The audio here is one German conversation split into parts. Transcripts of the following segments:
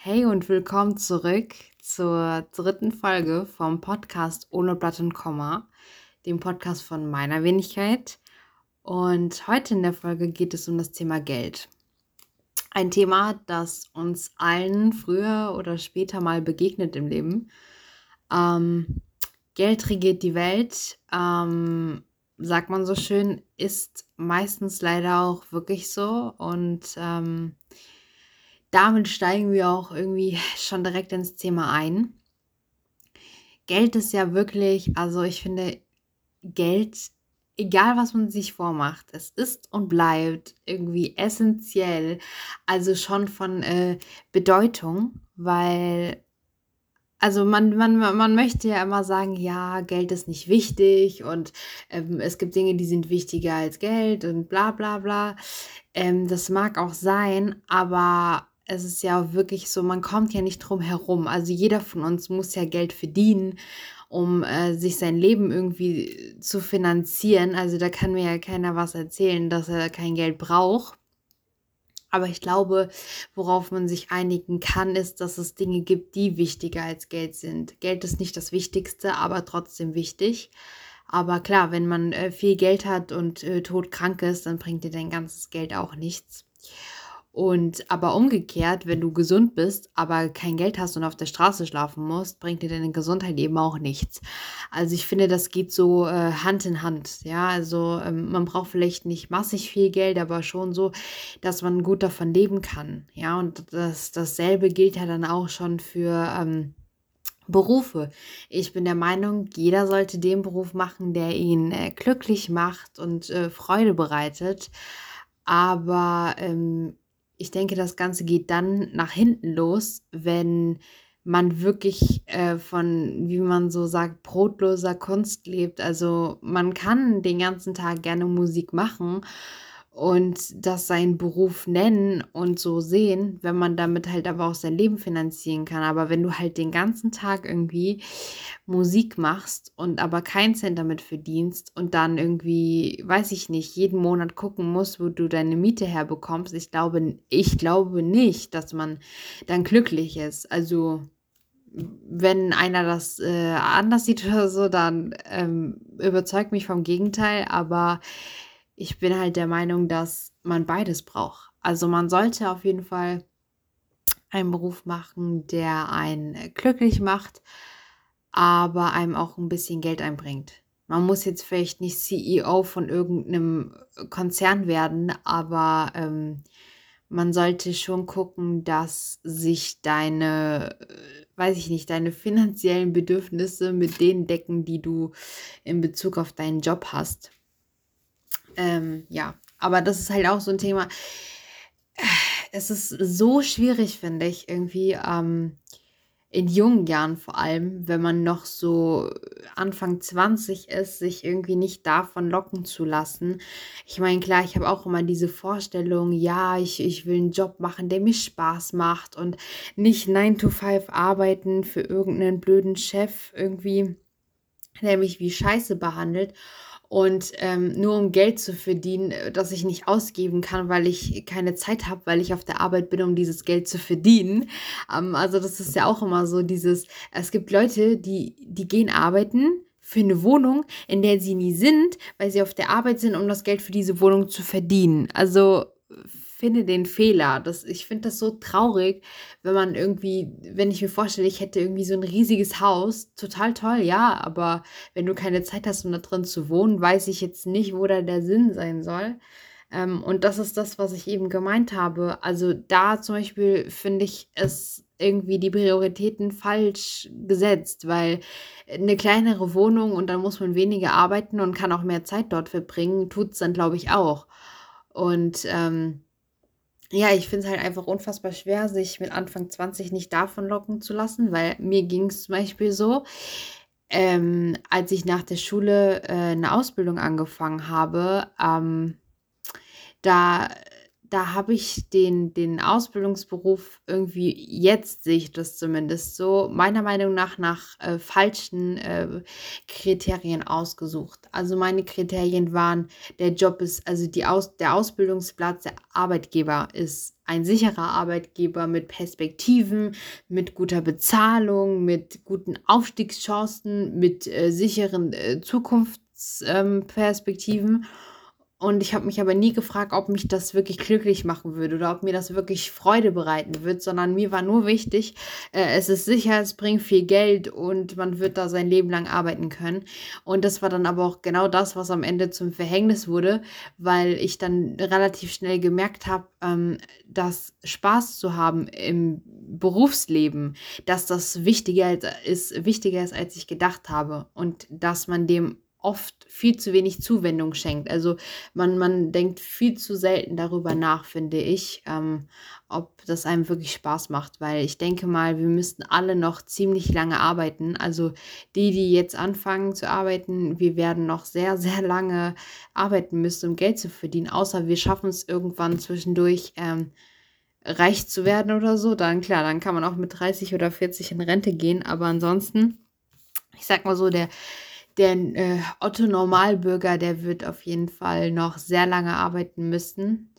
Hey und willkommen zurück zur dritten Folge vom Podcast Ohne Blatt und Komma, dem Podcast von meiner Wenigkeit. Und heute in der Folge geht es um das Thema Geld. Ein Thema, das uns allen früher oder später mal begegnet im Leben. Ähm, Geld regiert die Welt, ähm, sagt man so schön, ist meistens leider auch wirklich so. Und ähm, damit steigen wir auch irgendwie schon direkt ins Thema ein. Geld ist ja wirklich, also ich finde, Geld, egal was man sich vormacht, es ist und bleibt irgendwie essentiell, also schon von äh, Bedeutung, weil, also man, man, man möchte ja immer sagen, ja, Geld ist nicht wichtig und ähm, es gibt Dinge, die sind wichtiger als Geld und bla bla bla. Ähm, das mag auch sein, aber es ist ja wirklich so, man kommt ja nicht drum herum. Also jeder von uns muss ja Geld verdienen, um äh, sich sein Leben irgendwie zu finanzieren. Also da kann mir ja keiner was erzählen, dass er kein Geld braucht. Aber ich glaube, worauf man sich einigen kann, ist, dass es Dinge gibt, die wichtiger als Geld sind. Geld ist nicht das Wichtigste, aber trotzdem wichtig. Aber klar, wenn man äh, viel Geld hat und äh, todkrank ist, dann bringt dir dein ganzes Geld auch nichts. Und aber umgekehrt, wenn du gesund bist, aber kein Geld hast und auf der Straße schlafen musst, bringt dir deine Gesundheit eben auch nichts. Also ich finde, das geht so äh, Hand in Hand. Ja, also ähm, man braucht vielleicht nicht massig viel Geld, aber schon so, dass man gut davon leben kann. Ja, und das, dasselbe gilt ja dann auch schon für ähm, Berufe. Ich bin der Meinung, jeder sollte den Beruf machen, der ihn äh, glücklich macht und äh, Freude bereitet. Aber ähm, ich denke, das Ganze geht dann nach hinten los, wenn man wirklich äh, von, wie man so sagt, brotloser Kunst lebt. Also man kann den ganzen Tag gerne Musik machen und das seinen Beruf nennen und so sehen, wenn man damit halt aber auch sein Leben finanzieren kann. Aber wenn du halt den ganzen Tag irgendwie Musik machst und aber keinen Cent damit verdienst und dann irgendwie, weiß ich nicht, jeden Monat gucken musst, wo du deine Miete herbekommst, ich glaube, ich glaube nicht, dass man dann glücklich ist. Also wenn einer das äh, anders sieht oder so, dann ähm, überzeugt mich vom Gegenteil, aber ich bin halt der Meinung, dass man beides braucht. Also man sollte auf jeden Fall einen Beruf machen, der einen glücklich macht, aber einem auch ein bisschen Geld einbringt. Man muss jetzt vielleicht nicht CEO von irgendeinem Konzern werden, aber ähm, man sollte schon gucken, dass sich deine, weiß ich nicht, deine finanziellen Bedürfnisse mit denen decken, die du in Bezug auf deinen Job hast. Ähm, ja, aber das ist halt auch so ein Thema. Es ist so schwierig, finde ich, irgendwie ähm, in jungen Jahren vor allem, wenn man noch so Anfang 20 ist, sich irgendwie nicht davon locken zu lassen. Ich meine, klar, ich habe auch immer diese Vorstellung, ja, ich, ich will einen Job machen, der mir Spaß macht und nicht 9 to 5 arbeiten für irgendeinen blöden Chef irgendwie, der mich wie Scheiße behandelt und ähm, nur um Geld zu verdienen, äh, das ich nicht ausgeben kann, weil ich keine Zeit habe, weil ich auf der Arbeit bin, um dieses Geld zu verdienen. Ähm, also das ist ja auch immer so dieses, es gibt Leute, die, die gehen arbeiten für eine Wohnung, in der sie nie sind, weil sie auf der Arbeit sind, um das Geld für diese Wohnung zu verdienen. Also finde den Fehler. Das, ich finde das so traurig, wenn man irgendwie, wenn ich mir vorstelle, ich hätte irgendwie so ein riesiges Haus, total toll, ja, aber wenn du keine Zeit hast, um da drin zu wohnen, weiß ich jetzt nicht, wo da der Sinn sein soll. Ähm, und das ist das, was ich eben gemeint habe. Also da zum Beispiel finde ich es irgendwie die Prioritäten falsch gesetzt, weil eine kleinere Wohnung und dann muss man weniger arbeiten und kann auch mehr Zeit dort verbringen, tut es dann, glaube ich, auch. Und ähm, ja, ich finde es halt einfach unfassbar schwer, sich mit Anfang 20 nicht davon locken zu lassen, weil mir ging es zum Beispiel so, ähm, als ich nach der Schule äh, eine Ausbildung angefangen habe, ähm, da da habe ich den, den Ausbildungsberuf irgendwie, jetzt sehe ich das zumindest so, meiner Meinung nach nach äh, falschen äh, Kriterien ausgesucht. Also meine Kriterien waren, der Job ist, also die Aus, der Ausbildungsplatz, der Arbeitgeber ist ein sicherer Arbeitgeber mit Perspektiven, mit guter Bezahlung, mit guten Aufstiegschancen, mit äh, sicheren äh, Zukunftsperspektiven. Ähm, und ich habe mich aber nie gefragt, ob mich das wirklich glücklich machen würde oder ob mir das wirklich Freude bereiten wird, sondern mir war nur wichtig, äh, es ist sicher, es bringt viel Geld und man wird da sein Leben lang arbeiten können. Und das war dann aber auch genau das, was am Ende zum Verhängnis wurde, weil ich dann relativ schnell gemerkt habe, ähm, dass Spaß zu haben im Berufsleben, dass das wichtiger ist, wichtiger ist, als ich gedacht habe und dass man dem oft viel zu wenig Zuwendung schenkt. Also man, man denkt viel zu selten darüber nach, finde ich, ähm, ob das einem wirklich Spaß macht, weil ich denke mal, wir müssten alle noch ziemlich lange arbeiten. Also die, die jetzt anfangen zu arbeiten, wir werden noch sehr, sehr lange arbeiten müssen, um Geld zu verdienen, außer wir schaffen es irgendwann zwischendurch. Ähm, reich zu werden oder so, dann klar, dann kann man auch mit 30 oder 40 in Rente gehen, aber ansonsten, ich sag mal so, der der äh, Otto Normalbürger, der wird auf jeden Fall noch sehr lange arbeiten müssen.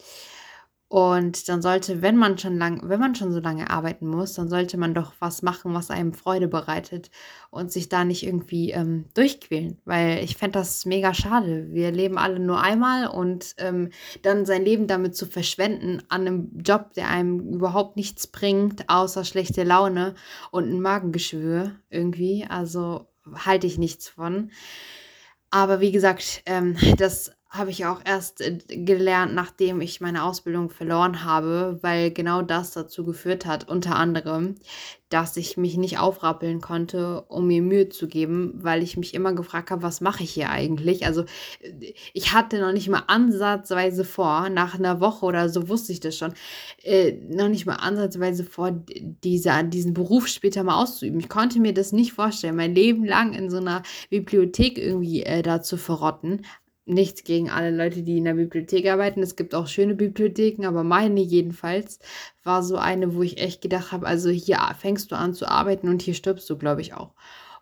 Und dann sollte, wenn man schon lang, wenn man schon so lange arbeiten muss, dann sollte man doch was machen, was einem Freude bereitet und sich da nicht irgendwie ähm, durchquälen. Weil ich fände das mega schade. Wir leben alle nur einmal und ähm, dann sein Leben damit zu verschwenden an einem Job, der einem überhaupt nichts bringt, außer schlechte Laune und ein Magengeschwür irgendwie. Also halte ich nichts von. Aber wie gesagt, ähm, das habe ich auch erst äh, gelernt, nachdem ich meine Ausbildung verloren habe, weil genau das dazu geführt hat, unter anderem, dass ich mich nicht aufrappeln konnte, um mir Mühe zu geben, weil ich mich immer gefragt habe, was mache ich hier eigentlich? Also äh, ich hatte noch nicht mal ansatzweise vor, nach einer Woche oder so wusste ich das schon, äh, noch nicht mal ansatzweise vor, dieser, diesen Beruf später mal auszuüben. Ich konnte mir das nicht vorstellen, mein Leben lang in so einer Bibliothek irgendwie äh, da zu verrotten nichts gegen alle Leute, die in der Bibliothek arbeiten. Es gibt auch schöne Bibliotheken, aber meine jedenfalls war so eine, wo ich echt gedacht habe, also hier fängst du an zu arbeiten und hier stirbst du, glaube ich, auch.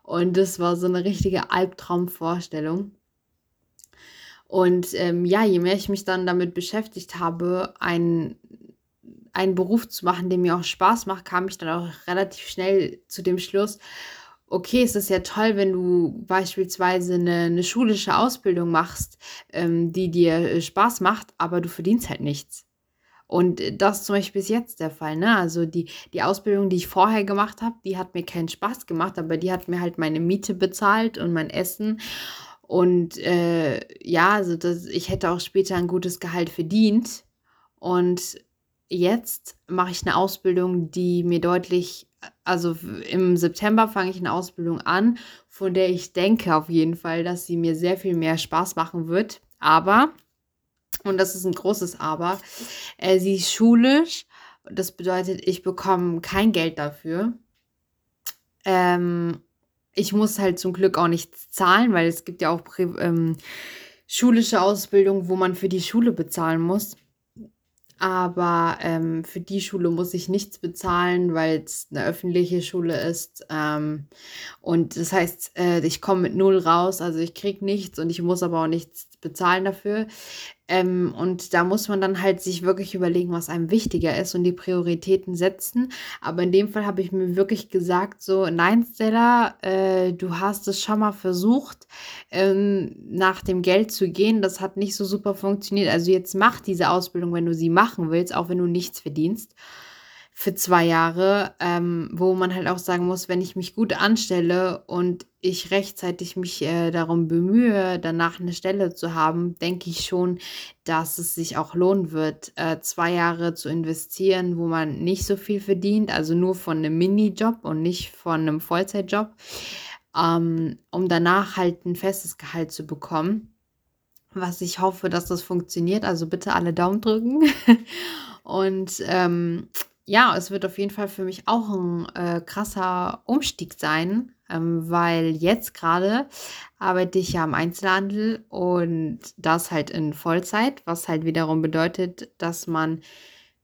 Und das war so eine richtige Albtraumvorstellung. Und ähm, ja, je mehr ich mich dann damit beschäftigt habe, einen, einen Beruf zu machen, der mir auch Spaß macht, kam ich dann auch relativ schnell zu dem Schluss, okay, es ist ja toll, wenn du beispielsweise eine, eine schulische Ausbildung machst, ähm, die dir äh, Spaß macht, aber du verdienst halt nichts. Und das ist zum Beispiel bis jetzt der Fall. Ne? Also die, die Ausbildung, die ich vorher gemacht habe, die hat mir keinen Spaß gemacht, aber die hat mir halt meine Miete bezahlt und mein Essen. Und äh, ja, also das, ich hätte auch später ein gutes Gehalt verdient. Und jetzt mache ich eine Ausbildung, die mir deutlich also im September fange ich eine Ausbildung an, von der ich denke auf jeden Fall, dass sie mir sehr viel mehr Spaß machen wird. Aber, und das ist ein großes Aber, äh, sie ist schulisch. Das bedeutet, ich bekomme kein Geld dafür. Ähm, ich muss halt zum Glück auch nichts zahlen, weil es gibt ja auch ähm, schulische Ausbildung, wo man für die Schule bezahlen muss. Aber ähm, für die Schule muss ich nichts bezahlen, weil es eine öffentliche Schule ist. Ähm, und das heißt, äh, ich komme mit null raus, also ich kriege nichts und ich muss aber auch nichts bezahlen dafür. Ähm, und da muss man dann halt sich wirklich überlegen, was einem wichtiger ist und die Prioritäten setzen. Aber in dem Fall habe ich mir wirklich gesagt, so, nein, Stella, äh, du hast es schon mal versucht, ähm, nach dem Geld zu gehen. Das hat nicht so super funktioniert. Also jetzt mach diese Ausbildung, wenn du sie machen willst, auch wenn du nichts verdienst für zwei Jahre, ähm, wo man halt auch sagen muss, wenn ich mich gut anstelle und ich rechtzeitig mich äh, darum bemühe, danach eine Stelle zu haben, denke ich schon, dass es sich auch lohnen wird, äh, zwei Jahre zu investieren, wo man nicht so viel verdient, also nur von einem Minijob und nicht von einem Vollzeitjob, ähm, um danach halt ein festes Gehalt zu bekommen. Was ich hoffe, dass das funktioniert. Also bitte alle Daumen drücken. und ähm, ja, es wird auf jeden Fall für mich auch ein äh, krasser Umstieg sein, ähm, weil jetzt gerade arbeite ich ja im Einzelhandel und das halt in Vollzeit, was halt wiederum bedeutet, dass man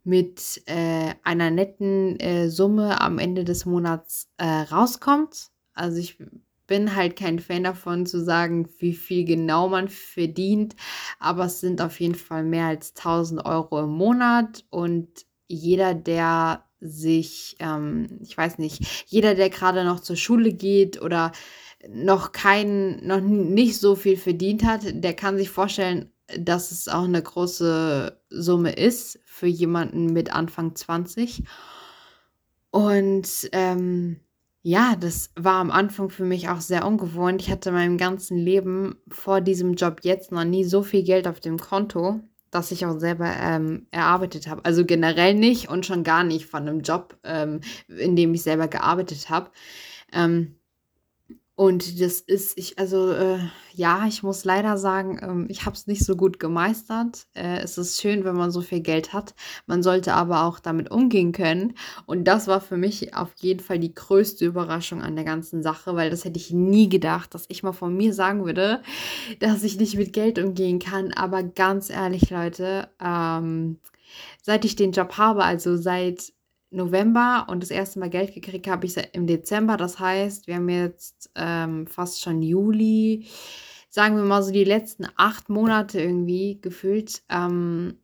mit äh, einer netten äh, Summe am Ende des Monats äh, rauskommt. Also ich bin halt kein Fan davon zu sagen, wie viel genau man verdient, aber es sind auf jeden Fall mehr als 1000 Euro im Monat und jeder, der sich, ähm, ich weiß nicht, jeder, der gerade noch zur Schule geht oder noch kein, noch nicht so viel verdient hat, der kann sich vorstellen, dass es auch eine große Summe ist für jemanden mit Anfang 20. Und ähm, ja, das war am Anfang für mich auch sehr ungewohnt. Ich hatte in meinem ganzen Leben vor diesem Job jetzt noch nie so viel Geld auf dem Konto das ich auch selber ähm, erarbeitet habe. Also generell nicht und schon gar nicht von einem Job, ähm, in dem ich selber gearbeitet habe. Ähm, und das ist, ich, also äh, ja, ich muss leider sagen, ähm, ich habe es nicht so gut gemeistert. Äh, es ist schön, wenn man so viel Geld hat. Man sollte aber auch damit umgehen können. Und das war für mich auf jeden Fall die größte Überraschung an der ganzen Sache, weil das hätte ich nie gedacht, dass ich mal von mir sagen würde, dass ich nicht mit Geld umgehen kann. Aber ganz ehrlich, Leute, ähm, seit ich den Job habe, also seit November und das erste Mal Geld gekriegt habe ich im Dezember. Das heißt, wir haben jetzt ähm, fast schon Juli, sagen wir mal so die letzten acht Monate irgendwie gefühlt, ähm,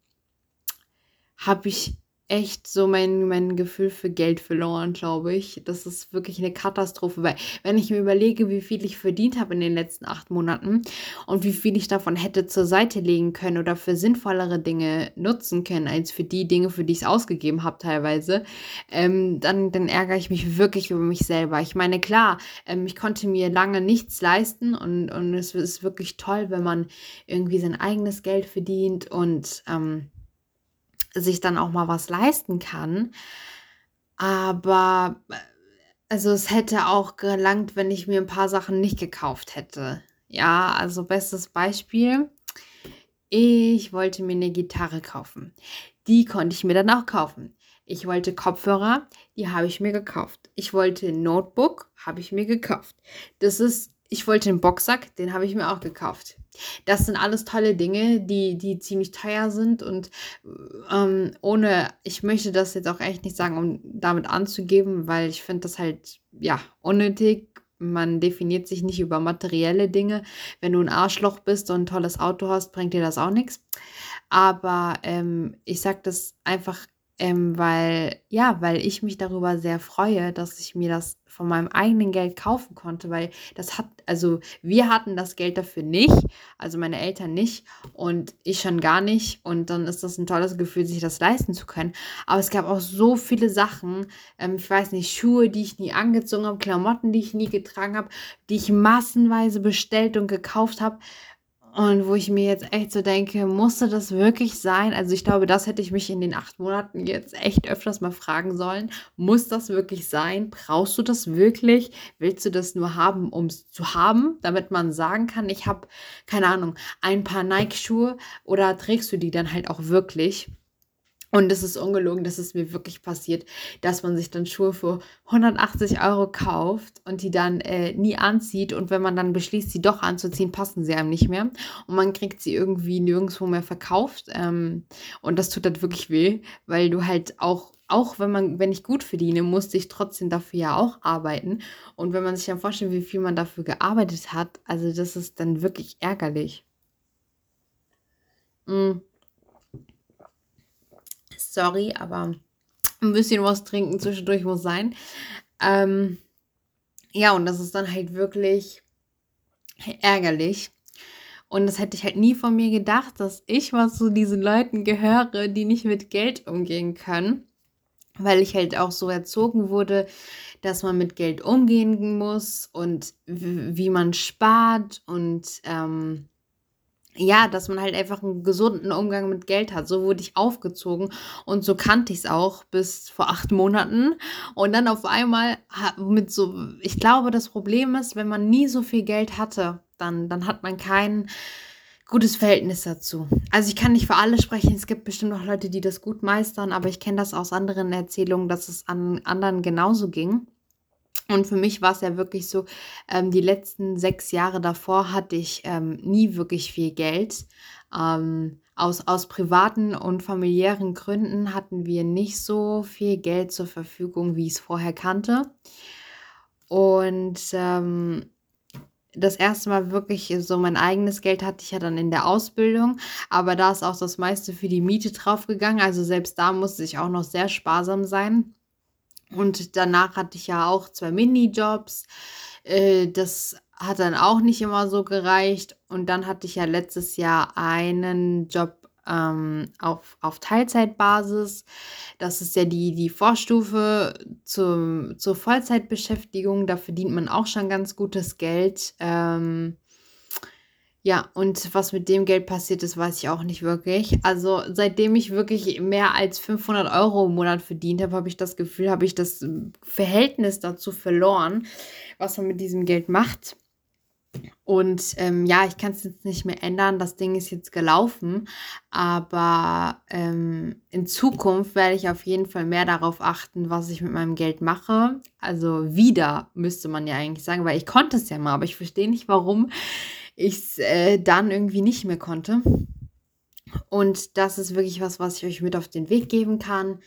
habe ich echt so mein, mein Gefühl für Geld verloren, glaube ich. Das ist wirklich eine Katastrophe, weil wenn ich mir überlege, wie viel ich verdient habe in den letzten acht Monaten und wie viel ich davon hätte zur Seite legen können oder für sinnvollere Dinge nutzen können, als für die Dinge, für die ich es ausgegeben habe teilweise, ähm, dann, dann ärgere ich mich wirklich über mich selber. Ich meine, klar, ähm, ich konnte mir lange nichts leisten und, und es ist wirklich toll, wenn man irgendwie sein eigenes Geld verdient und ähm, sich dann auch mal was leisten kann. Aber also es hätte auch gelangt, wenn ich mir ein paar Sachen nicht gekauft hätte. Ja, also bestes Beispiel. Ich wollte mir eine Gitarre kaufen. Die konnte ich mir dann auch kaufen. Ich wollte Kopfhörer, die habe ich mir gekauft. Ich wollte ein Notebook, habe ich mir gekauft. Das ist, ich wollte einen Boxsack, den habe ich mir auch gekauft. Das sind alles tolle Dinge, die, die ziemlich teuer sind und ähm, ohne, ich möchte das jetzt auch echt nicht sagen, um damit anzugeben, weil ich finde das halt, ja, unnötig. Man definiert sich nicht über materielle Dinge. Wenn du ein Arschloch bist und ein tolles Auto hast, bringt dir das auch nichts. Aber ähm, ich sage das einfach ähm, weil, ja, weil ich mich darüber sehr freue, dass ich mir das von meinem eigenen Geld kaufen konnte, weil das hat, also wir hatten das Geld dafür nicht, also meine Eltern nicht und ich schon gar nicht und dann ist das ein tolles Gefühl, sich das leisten zu können. Aber es gab auch so viele Sachen, ähm, ich weiß nicht, Schuhe, die ich nie angezogen habe, Klamotten, die ich nie getragen habe, die ich massenweise bestellt und gekauft habe und wo ich mir jetzt echt so denke, musste das wirklich sein? Also ich glaube, das hätte ich mich in den acht Monaten jetzt echt öfters mal fragen sollen. Muss das wirklich sein? Brauchst du das wirklich? Willst du das nur haben, um es zu haben, damit man sagen kann, ich habe, keine Ahnung, ein paar Nike-Schuhe oder trägst du die dann halt auch wirklich? Und es ist ungelogen, dass es mir wirklich passiert, dass man sich dann Schuhe für 180 Euro kauft und die dann äh, nie anzieht. Und wenn man dann beschließt, sie doch anzuziehen, passen sie einem nicht mehr. Und man kriegt sie irgendwie nirgendwo mehr verkauft. Ähm, und das tut dann wirklich weh, weil du halt auch, auch wenn man, wenn ich gut verdiene, musste ich trotzdem dafür ja auch arbeiten. Und wenn man sich dann vorstellt, wie viel man dafür gearbeitet hat, also das ist dann wirklich ärgerlich. Mm sorry, aber ein bisschen was trinken zwischendurch muss sein. Ähm, ja, und das ist dann halt wirklich ärgerlich. Und das hätte ich halt nie von mir gedacht, dass ich mal zu diesen Leuten gehöre, die nicht mit Geld umgehen können. Weil ich halt auch so erzogen wurde, dass man mit Geld umgehen muss und wie man spart und ähm, ja, dass man halt einfach einen gesunden Umgang mit Geld hat. So wurde ich aufgezogen und so kannte ich es auch bis vor acht Monaten. Und dann auf einmal mit so, ich glaube, das Problem ist, wenn man nie so viel Geld hatte, dann, dann hat man keinen gutes Verhältnis dazu. Also ich kann nicht für alle sprechen. Es gibt bestimmt auch Leute, die das gut meistern, aber ich kenne das aus anderen Erzählungen, dass es an anderen genauso ging. Und für mich war es ja wirklich so, ähm, die letzten sechs Jahre davor hatte ich ähm, nie wirklich viel Geld. Ähm, aus, aus privaten und familiären Gründen hatten wir nicht so viel Geld zur Verfügung, wie ich es vorher kannte. Und ähm, das erste Mal wirklich so mein eigenes Geld hatte ich ja dann in der Ausbildung, aber da ist auch das meiste für die Miete draufgegangen. Also selbst da musste ich auch noch sehr sparsam sein. Und danach hatte ich ja auch zwei Minijobs. Äh, das hat dann auch nicht immer so gereicht. Und dann hatte ich ja letztes Jahr einen Job ähm, auf, auf Teilzeitbasis. Das ist ja die, die Vorstufe zum, zur Vollzeitbeschäftigung. Da verdient man auch schon ganz gutes Geld. Ähm, ja, und was mit dem Geld passiert ist, weiß ich auch nicht wirklich. Also seitdem ich wirklich mehr als 500 Euro im Monat verdient habe, habe ich das Gefühl, habe ich das Verhältnis dazu verloren, was man mit diesem Geld macht. Und ähm, ja, ich kann es jetzt nicht mehr ändern. Das Ding ist jetzt gelaufen. Aber ähm, in Zukunft werde ich auf jeden Fall mehr darauf achten, was ich mit meinem Geld mache. Also wieder, müsste man ja eigentlich sagen, weil ich konnte es ja mal, aber ich verstehe nicht, warum ich es äh, dann irgendwie nicht mehr konnte. Und das ist wirklich was, was ich euch mit auf den Weg geben kann.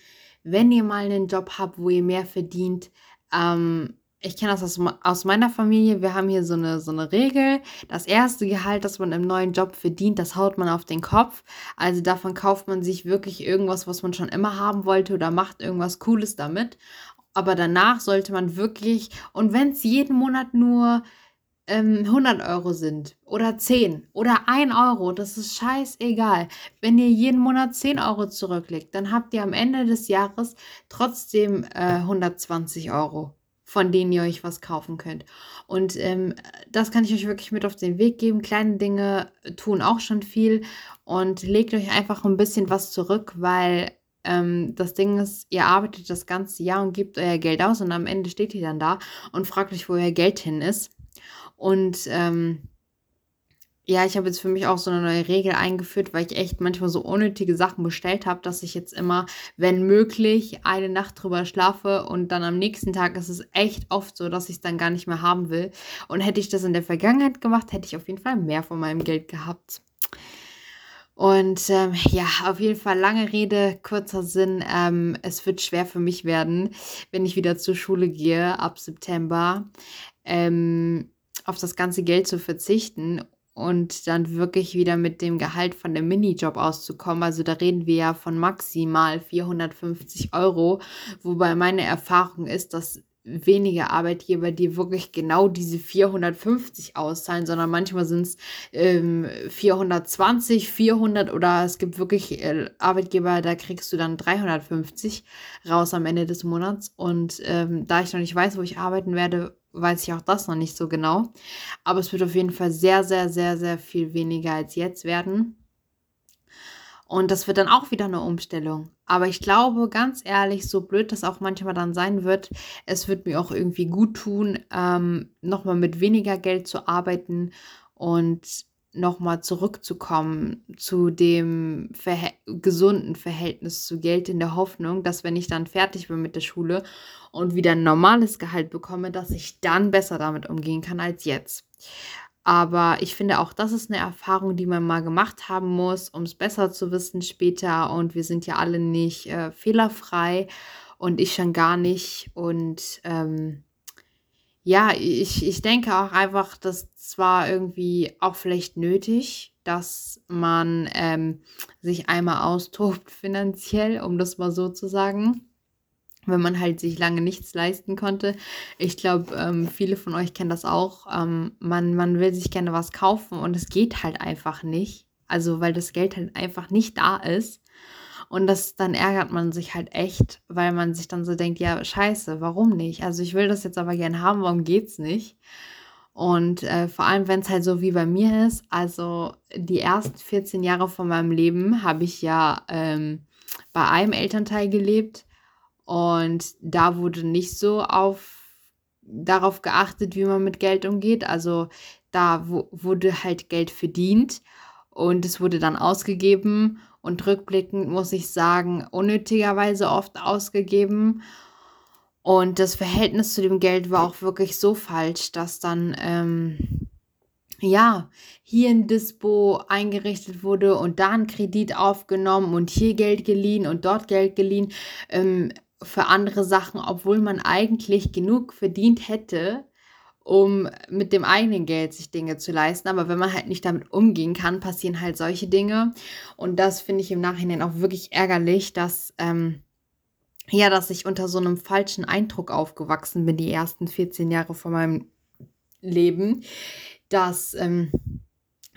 Wenn ihr mal einen Job habt, wo ihr mehr verdient, ähm, ich kenne das aus, aus, meiner Familie. Wir haben hier so eine, so eine Regel. Das erste Gehalt, das man im neuen Job verdient, das haut man auf den Kopf. Also davon kauft man sich wirklich irgendwas, was man schon immer haben wollte oder macht irgendwas Cooles damit. Aber danach sollte man wirklich, und wenn es jeden Monat nur ähm, 100 Euro sind oder 10 oder 1 Euro, das ist scheißegal. Wenn ihr jeden Monat 10 Euro zurücklegt, dann habt ihr am Ende des Jahres trotzdem äh, 120 Euro, von denen ihr euch was kaufen könnt. Und ähm, das kann ich euch wirklich mit auf den Weg geben. Kleine Dinge tun auch schon viel und legt euch einfach ein bisschen was zurück, weil ähm, das Ding ist, ihr arbeitet das ganze Jahr und gebt euer Geld aus und am Ende steht ihr dann da und fragt euch, wo euer Geld hin ist. Und ähm, ja, ich habe jetzt für mich auch so eine neue Regel eingeführt, weil ich echt manchmal so unnötige Sachen bestellt habe, dass ich jetzt immer, wenn möglich, eine Nacht drüber schlafe und dann am nächsten Tag ist es echt oft so, dass ich es dann gar nicht mehr haben will. Und hätte ich das in der Vergangenheit gemacht, hätte ich auf jeden Fall mehr von meinem Geld gehabt. Und ähm, ja, auf jeden Fall lange Rede, kurzer Sinn. Ähm, es wird schwer für mich werden, wenn ich wieder zur Schule gehe ab September. Ähm, auf das ganze Geld zu verzichten und dann wirklich wieder mit dem Gehalt von dem Minijob auszukommen. Also da reden wir ja von maximal 450 Euro, wobei meine Erfahrung ist, dass wenige Arbeitgeber dir wirklich genau diese 450 auszahlen, sondern manchmal sind es ähm, 420, 400 oder es gibt wirklich äh, Arbeitgeber, da kriegst du dann 350 raus am Ende des Monats. Und ähm, da ich noch nicht weiß, wo ich arbeiten werde, weiß ich auch das noch nicht so genau. Aber es wird auf jeden Fall sehr, sehr, sehr, sehr viel weniger als jetzt werden. Und das wird dann auch wieder eine Umstellung. Aber ich glaube, ganz ehrlich, so blöd das auch manchmal dann sein wird, es wird mir auch irgendwie gut tun, ähm, nochmal mit weniger Geld zu arbeiten und nochmal zurückzukommen zu dem Verhält gesunden Verhältnis zu Geld in der Hoffnung, dass wenn ich dann fertig bin mit der Schule und wieder ein normales Gehalt bekomme, dass ich dann besser damit umgehen kann als jetzt. Aber ich finde auch, das ist eine Erfahrung, die man mal gemacht haben muss, um es besser zu wissen später. Und wir sind ja alle nicht äh, fehlerfrei und ich schon gar nicht. Und ähm, ja, ich, ich denke auch einfach, dass zwar irgendwie auch vielleicht nötig, dass man ähm, sich einmal austobt finanziell, um das mal so zu sagen wenn man halt sich lange nichts leisten konnte. Ich glaube, ähm, viele von euch kennen das auch. Ähm, man, man will sich gerne was kaufen und es geht halt einfach nicht. Also weil das Geld halt einfach nicht da ist. Und das, dann ärgert man sich halt echt, weil man sich dann so denkt, ja, scheiße, warum nicht? Also ich will das jetzt aber gerne haben, warum geht's nicht? Und äh, vor allem, wenn es halt so wie bei mir ist, also die ersten 14 Jahre von meinem Leben habe ich ja ähm, bei einem Elternteil gelebt und da wurde nicht so auf darauf geachtet, wie man mit Geld umgeht. Also da wurde halt Geld verdient und es wurde dann ausgegeben und rückblickend muss ich sagen, unnötigerweise oft ausgegeben. Und das Verhältnis zu dem Geld war auch wirklich so falsch, dass dann, ähm, ja, hier ein Dispo eingerichtet wurde und da ein Kredit aufgenommen und hier Geld geliehen und dort Geld geliehen ähm, für andere Sachen, obwohl man eigentlich genug verdient hätte, um mit dem eigenen Geld sich Dinge zu leisten. Aber wenn man halt nicht damit umgehen kann, passieren halt solche Dinge. Und das finde ich im Nachhinein auch wirklich ärgerlich, dass, ähm, ja, dass ich unter so einem falschen Eindruck aufgewachsen bin, die ersten 14 Jahre von meinem Leben, dass, ähm,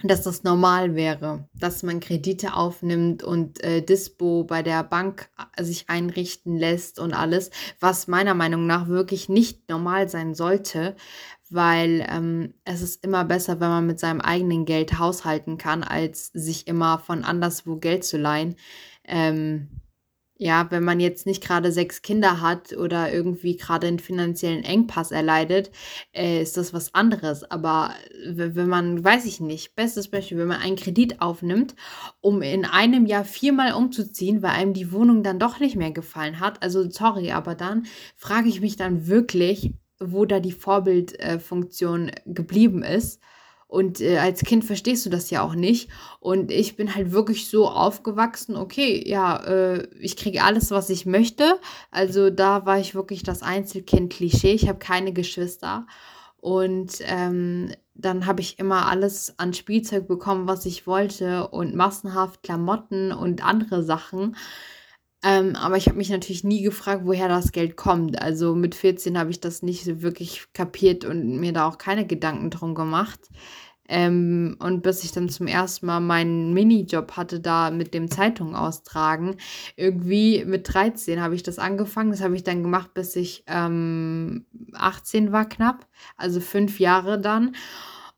dass das normal wäre, dass man Kredite aufnimmt und äh, Dispo bei der Bank äh, sich einrichten lässt und alles, was meiner Meinung nach wirklich nicht normal sein sollte, weil ähm, es ist immer besser, wenn man mit seinem eigenen Geld haushalten kann, als sich immer von anderswo Geld zu leihen. Ähm, ja, wenn man jetzt nicht gerade sechs Kinder hat oder irgendwie gerade einen finanziellen Engpass erleidet, äh, ist das was anderes. Aber wenn man, weiß ich nicht, bestes Beispiel, wenn man einen Kredit aufnimmt, um in einem Jahr viermal umzuziehen, weil einem die Wohnung dann doch nicht mehr gefallen hat, also sorry, aber dann frage ich mich dann wirklich, wo da die Vorbildfunktion äh, geblieben ist. Und äh, als Kind verstehst du das ja auch nicht. Und ich bin halt wirklich so aufgewachsen, okay, ja, äh, ich kriege alles, was ich möchte. Also da war ich wirklich das Einzelkind-Klischee. Ich habe keine Geschwister. Und ähm, dann habe ich immer alles an Spielzeug bekommen, was ich wollte. Und massenhaft Klamotten und andere Sachen. Ähm, aber ich habe mich natürlich nie gefragt, woher das Geld kommt. Also mit 14 habe ich das nicht so wirklich kapiert und mir da auch keine Gedanken drum gemacht. Ähm, und bis ich dann zum ersten Mal meinen Minijob hatte, da mit dem Zeitung austragen, irgendwie mit 13 habe ich das angefangen. Das habe ich dann gemacht, bis ich ähm, 18 war knapp, also fünf Jahre dann.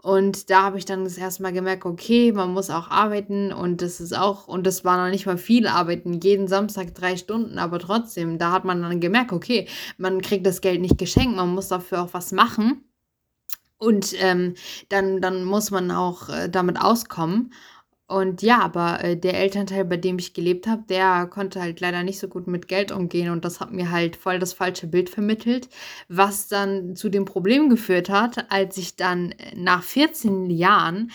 Und da habe ich dann das erste Mal gemerkt, okay, man muss auch arbeiten und das ist auch, und das war noch nicht mal viel arbeiten, jeden Samstag drei Stunden, aber trotzdem, da hat man dann gemerkt, okay, man kriegt das Geld nicht geschenkt, man muss dafür auch was machen. Und ähm, dann, dann muss man auch äh, damit auskommen. Und ja, aber äh, der Elternteil, bei dem ich gelebt habe, der konnte halt leider nicht so gut mit Geld umgehen und das hat mir halt voll das falsche Bild vermittelt, was dann zu dem Problem geführt hat, als ich dann nach 14 Jahren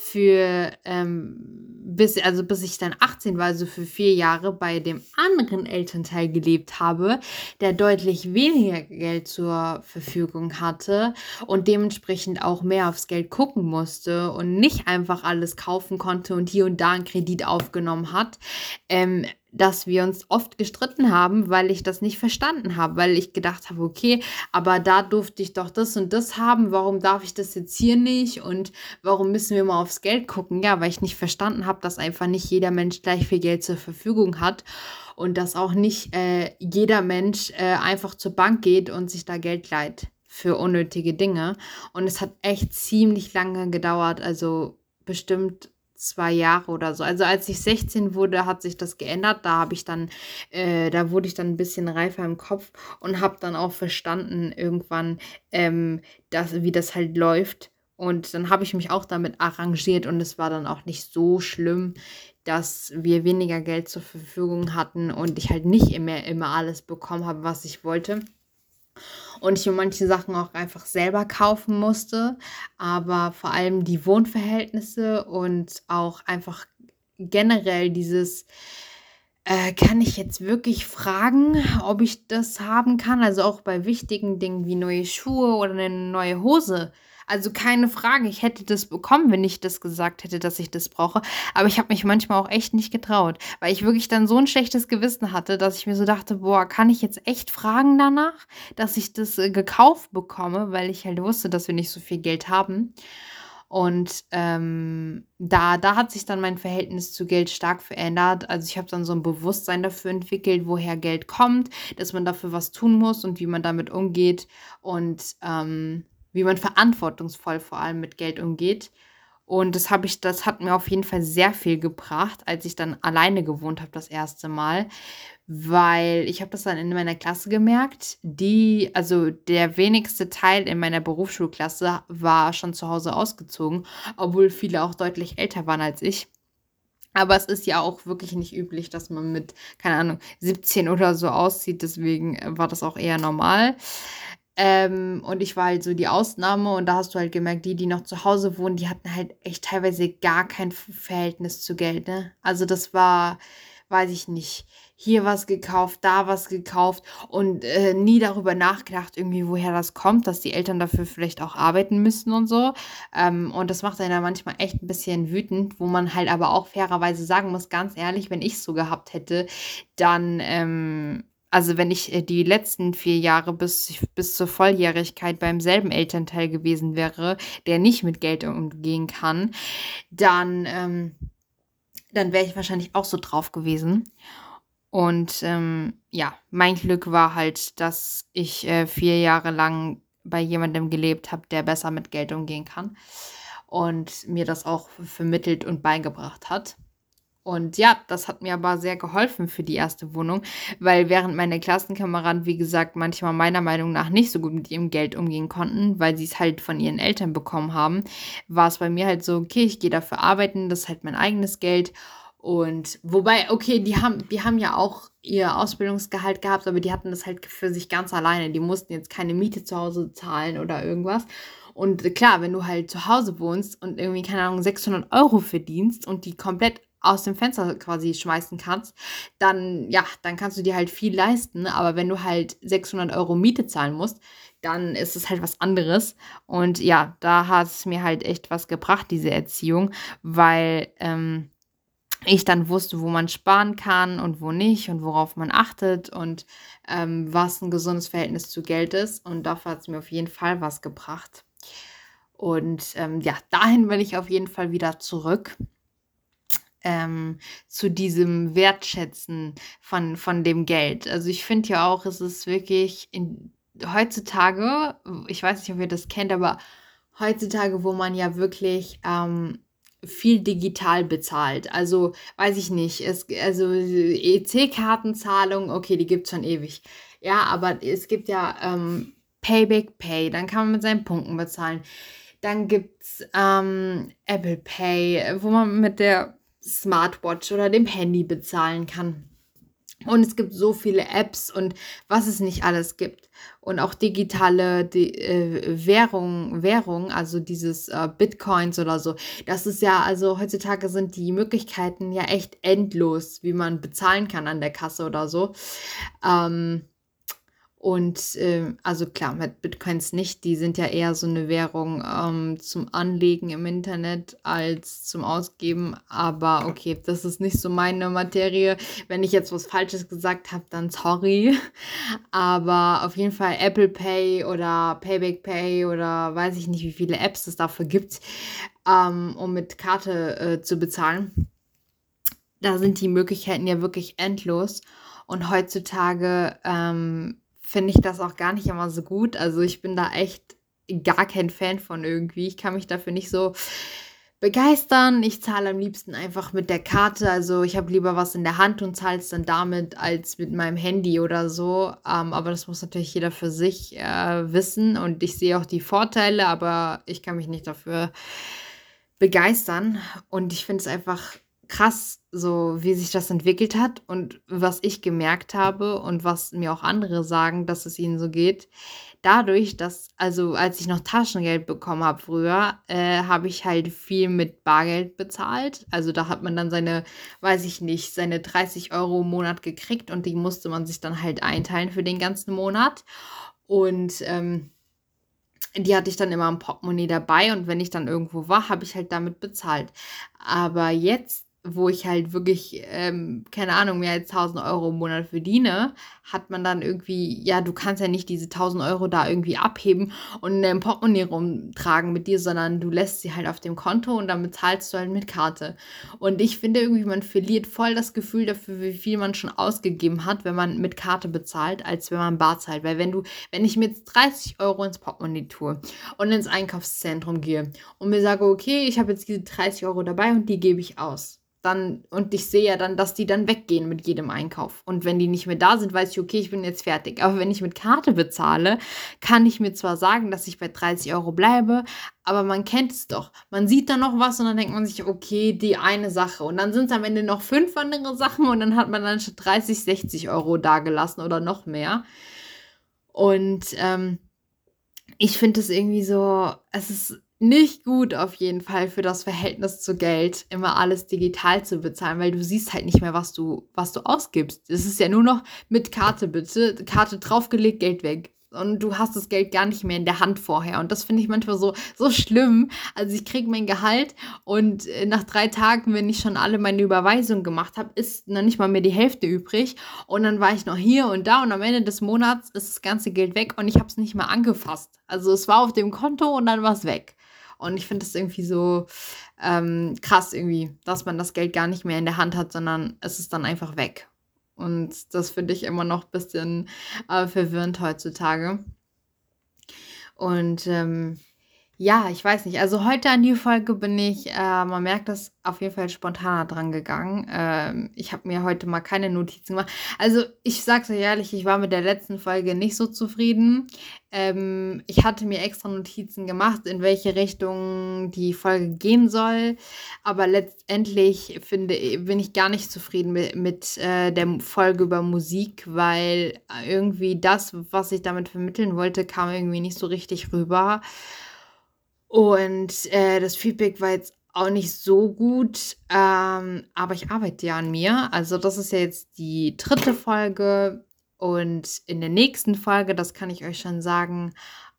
für ähm, bis, also bis ich dann 18 war, also für vier Jahre bei dem anderen Elternteil gelebt habe, der deutlich weniger Geld zur Verfügung hatte und dementsprechend auch mehr aufs Geld gucken musste und nicht einfach alles kaufen konnte und hier und da einen Kredit aufgenommen hat, ähm, dass wir uns oft gestritten haben, weil ich das nicht verstanden habe, weil ich gedacht habe, okay, aber da durfte ich doch das und das haben, warum darf ich das jetzt hier nicht und warum müssen wir mal aufs Geld gucken? Ja, weil ich nicht verstanden habe, dass einfach nicht jeder Mensch gleich viel Geld zur Verfügung hat und dass auch nicht äh, jeder Mensch äh, einfach zur Bank geht und sich da Geld leiht für unnötige Dinge. Und es hat echt ziemlich lange gedauert, also bestimmt zwei Jahre oder so. Also als ich 16 wurde, hat sich das geändert. Da habe ich dann, äh, da wurde ich dann ein bisschen reifer im Kopf und habe dann auch verstanden irgendwann, ähm, dass, wie das halt läuft. Und dann habe ich mich auch damit arrangiert und es war dann auch nicht so schlimm, dass wir weniger Geld zur Verfügung hatten und ich halt nicht immer, immer alles bekommen habe, was ich wollte und ich mir manche Sachen auch einfach selber kaufen musste. Aber vor allem die Wohnverhältnisse und auch einfach generell dieses, äh, kann ich jetzt wirklich fragen, ob ich das haben kann? Also auch bei wichtigen Dingen wie neue Schuhe oder eine neue Hose also keine Frage, ich hätte das bekommen, wenn ich das gesagt hätte, dass ich das brauche. Aber ich habe mich manchmal auch echt nicht getraut, weil ich wirklich dann so ein schlechtes Gewissen hatte, dass ich mir so dachte, boah, kann ich jetzt echt fragen danach, dass ich das äh, gekauft bekomme, weil ich halt wusste, dass wir nicht so viel Geld haben. Und ähm, da, da hat sich dann mein Verhältnis zu Geld stark verändert. Also ich habe dann so ein Bewusstsein dafür entwickelt, woher Geld kommt, dass man dafür was tun muss und wie man damit umgeht. Und ähm, wie man verantwortungsvoll vor allem mit Geld umgeht. Und das habe ich, das hat mir auf jeden Fall sehr viel gebracht, als ich dann alleine gewohnt habe das erste Mal. Weil ich habe das dann in meiner Klasse gemerkt, die, also der wenigste Teil in meiner Berufsschulklasse war schon zu Hause ausgezogen, obwohl viele auch deutlich älter waren als ich. Aber es ist ja auch wirklich nicht üblich, dass man mit, keine Ahnung, 17 oder so auszieht. Deswegen äh, war das auch eher normal. Ähm, und ich war halt so die Ausnahme und da hast du halt gemerkt, die, die noch zu Hause wohnen, die hatten halt echt teilweise gar kein Verhältnis zu Geld, ne? Also das war, weiß ich nicht, hier was gekauft, da was gekauft und äh, nie darüber nachgedacht, irgendwie, woher das kommt, dass die Eltern dafür vielleicht auch arbeiten müssen und so. Ähm, und das macht einen dann manchmal echt ein bisschen wütend, wo man halt aber auch fairerweise sagen muss, ganz ehrlich, wenn ich es so gehabt hätte, dann, ähm, also wenn ich äh, die letzten vier Jahre bis, bis zur Volljährigkeit beim selben Elternteil gewesen wäre, der nicht mit Geld umgehen kann, dann, ähm, dann wäre ich wahrscheinlich auch so drauf gewesen. Und ähm, ja, mein Glück war halt, dass ich äh, vier Jahre lang bei jemandem gelebt habe, der besser mit Geld umgehen kann und mir das auch vermittelt und beigebracht hat. Und ja, das hat mir aber sehr geholfen für die erste Wohnung, weil während meine Klassenkameraden, wie gesagt, manchmal meiner Meinung nach nicht so gut mit ihrem Geld umgehen konnten, weil sie es halt von ihren Eltern bekommen haben, war es bei mir halt so, okay, ich gehe dafür arbeiten, das ist halt mein eigenes Geld und wobei, okay, die haben, die haben ja auch ihr Ausbildungsgehalt gehabt, aber die hatten das halt für sich ganz alleine. Die mussten jetzt keine Miete zu Hause zahlen oder irgendwas. Und klar, wenn du halt zu Hause wohnst und irgendwie, keine Ahnung, 600 Euro verdienst und die komplett aus dem Fenster quasi schmeißen kannst, dann, ja, dann kannst du dir halt viel leisten. Aber wenn du halt 600 Euro Miete zahlen musst, dann ist es halt was anderes. Und ja, da hat es mir halt echt was gebracht, diese Erziehung, weil, ähm, ich dann wusste, wo man sparen kann und wo nicht und worauf man achtet und ähm, was ein gesundes Verhältnis zu Geld ist. Und dafür hat es mir auf jeden Fall was gebracht. Und ähm, ja, dahin will ich auf jeden Fall wieder zurück. Ähm, zu diesem Wertschätzen von, von dem Geld. Also ich finde ja auch, es ist wirklich in, heutzutage, ich weiß nicht, ob ihr das kennt, aber heutzutage, wo man ja wirklich ähm, viel digital bezahlt. Also weiß ich nicht. Es, also EC-Kartenzahlung, okay, die gibt es schon ewig. Ja, aber es gibt ja ähm, Payback Pay, dann kann man mit seinen Punkten bezahlen. Dann gibt es ähm, Apple Pay, wo man mit der Smartwatch oder dem Handy bezahlen kann. Und es gibt so viele Apps und was es nicht alles gibt. Und auch digitale die, äh, Währung, Währung, also dieses äh, Bitcoins oder so. Das ist ja, also heutzutage sind die Möglichkeiten ja echt endlos, wie man bezahlen kann an der Kasse oder so. Ähm, und äh, also klar, mit Bitcoins nicht. Die sind ja eher so eine Währung ähm, zum Anlegen im Internet als zum Ausgeben. Aber okay, das ist nicht so meine Materie. Wenn ich jetzt was Falsches gesagt habe, dann sorry. Aber auf jeden Fall Apple Pay oder Payback Pay oder weiß ich nicht, wie viele Apps es dafür gibt, ähm, um mit Karte äh, zu bezahlen. Da sind die Möglichkeiten ja wirklich endlos. Und heutzutage ähm, finde ich das auch gar nicht immer so gut. Also ich bin da echt gar kein Fan von irgendwie. Ich kann mich dafür nicht so begeistern. Ich zahle am liebsten einfach mit der Karte. Also ich habe lieber was in der Hand und zahle es dann damit als mit meinem Handy oder so. Ähm, aber das muss natürlich jeder für sich äh, wissen. Und ich sehe auch die Vorteile, aber ich kann mich nicht dafür begeistern. Und ich finde es einfach krass, so wie sich das entwickelt hat und was ich gemerkt habe und was mir auch andere sagen, dass es ihnen so geht. Dadurch, dass, also als ich noch Taschengeld bekommen habe früher, äh, habe ich halt viel mit Bargeld bezahlt. Also da hat man dann seine, weiß ich nicht, seine 30 Euro im Monat gekriegt und die musste man sich dann halt einteilen für den ganzen Monat. Und ähm, die hatte ich dann immer im Portemonnaie dabei und wenn ich dann irgendwo war, habe ich halt damit bezahlt. Aber jetzt wo ich halt wirklich, ähm, keine Ahnung, mehr als 1000 Euro im Monat verdiene, hat man dann irgendwie, ja, du kannst ja nicht diese 1000 Euro da irgendwie abheben und in deinem Portemonnaie rumtragen mit dir, sondern du lässt sie halt auf dem Konto und dann bezahlst du halt mit Karte. Und ich finde irgendwie, man verliert voll das Gefühl dafür, wie viel man schon ausgegeben hat, wenn man mit Karte bezahlt, als wenn man bar zahlt. Weil wenn du, wenn ich mir jetzt 30 Euro ins Portemonnaie tue und ins Einkaufszentrum gehe und mir sage, okay, ich habe jetzt diese 30 Euro dabei und die gebe ich aus dann, und ich sehe ja dann, dass die dann weggehen mit jedem Einkauf. Und wenn die nicht mehr da sind, weiß ich, okay, ich bin jetzt fertig. Aber wenn ich mit Karte bezahle, kann ich mir zwar sagen, dass ich bei 30 Euro bleibe, aber man kennt es doch. Man sieht dann noch was und dann denkt man sich, okay, die eine Sache. Und dann sind es am Ende noch fünf andere Sachen und dann hat man dann schon 30, 60 Euro dagelassen oder noch mehr. Und ähm, ich finde es irgendwie so, es ist nicht gut auf jeden Fall für das Verhältnis zu Geld, immer alles digital zu bezahlen, weil du siehst halt nicht mehr, was du, was du ausgibst. Es ist ja nur noch mit Karte bitte, Karte draufgelegt, Geld weg. Und du hast das Geld gar nicht mehr in der Hand vorher. Und das finde ich manchmal so, so schlimm. Also ich kriege mein Gehalt und äh, nach drei Tagen, wenn ich schon alle meine Überweisungen gemacht habe, ist noch nicht mal mehr die Hälfte übrig. Und dann war ich noch hier und da und am Ende des Monats ist das ganze Geld weg und ich habe es nicht mehr angefasst. Also es war auf dem Konto und dann war es weg. Und ich finde es irgendwie so ähm, krass irgendwie, dass man das Geld gar nicht mehr in der Hand hat, sondern es ist dann einfach weg. Und das finde ich immer noch ein bisschen äh, verwirrend heutzutage. Und ähm, ja, ich weiß nicht. Also heute an die Folge bin ich, äh, man merkt das auf jeden Fall spontaner dran gegangen. Ähm, ich habe mir heute mal keine Notizen gemacht. Also ich sag's euch ehrlich, ich war mit der letzten Folge nicht so zufrieden. Ähm, ich hatte mir extra Notizen gemacht, in welche Richtung die Folge gehen soll. Aber letztendlich finde, bin ich gar nicht zufrieden mit, mit äh, der Folge über Musik, weil irgendwie das, was ich damit vermitteln wollte, kam irgendwie nicht so richtig rüber. Und äh, das Feedback war jetzt auch nicht so gut, ähm, aber ich arbeite ja an mir. Also das ist ja jetzt die dritte Folge und in der nächsten Folge, das kann ich euch schon sagen,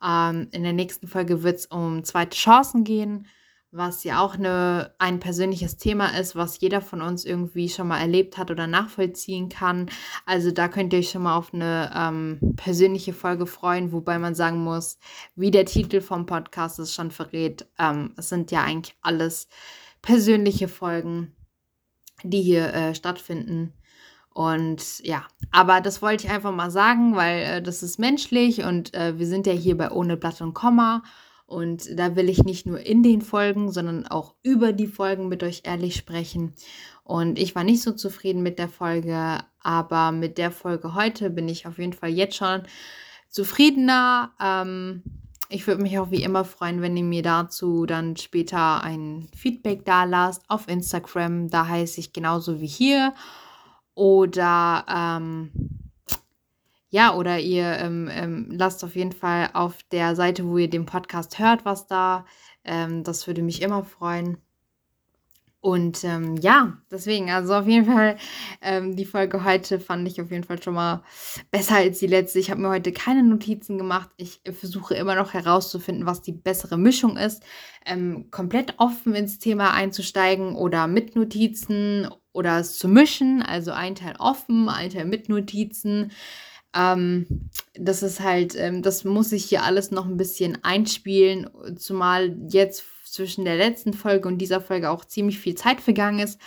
ähm, in der nächsten Folge wird es um zweite Chancen gehen was ja auch eine, ein persönliches Thema ist, was jeder von uns irgendwie schon mal erlebt hat oder nachvollziehen kann. Also da könnt ihr euch schon mal auf eine ähm, persönliche Folge freuen, wobei man sagen muss, wie der Titel vom Podcast es schon verrät, ähm, es sind ja eigentlich alles persönliche Folgen, die hier äh, stattfinden. Und ja, aber das wollte ich einfach mal sagen, weil äh, das ist menschlich und äh, wir sind ja hier bei Ohne Blatt und Komma. Und da will ich nicht nur in den Folgen, sondern auch über die Folgen mit euch ehrlich sprechen. Und ich war nicht so zufrieden mit der Folge, aber mit der Folge heute bin ich auf jeden Fall jetzt schon zufriedener. Ähm, ich würde mich auch wie immer freuen, wenn ihr mir dazu dann später ein Feedback da lasst auf Instagram. Da heiße ich genauso wie hier. Oder ähm, ja, oder ihr ähm, ähm, lasst auf jeden Fall auf der Seite, wo ihr den Podcast hört, was da. Ähm, das würde mich immer freuen. Und ähm, ja, deswegen, also auf jeden Fall, ähm, die Folge heute fand ich auf jeden Fall schon mal besser als die letzte. Ich habe mir heute keine Notizen gemacht. Ich versuche immer noch herauszufinden, was die bessere Mischung ist. Ähm, komplett offen ins Thema einzusteigen oder mit Notizen oder es zu mischen. Also ein Teil offen, ein Teil mit Notizen. Ähm, das ist halt, ähm, das muss ich hier alles noch ein bisschen einspielen, zumal jetzt zwischen der letzten Folge und dieser Folge auch ziemlich viel Zeit vergangen ist.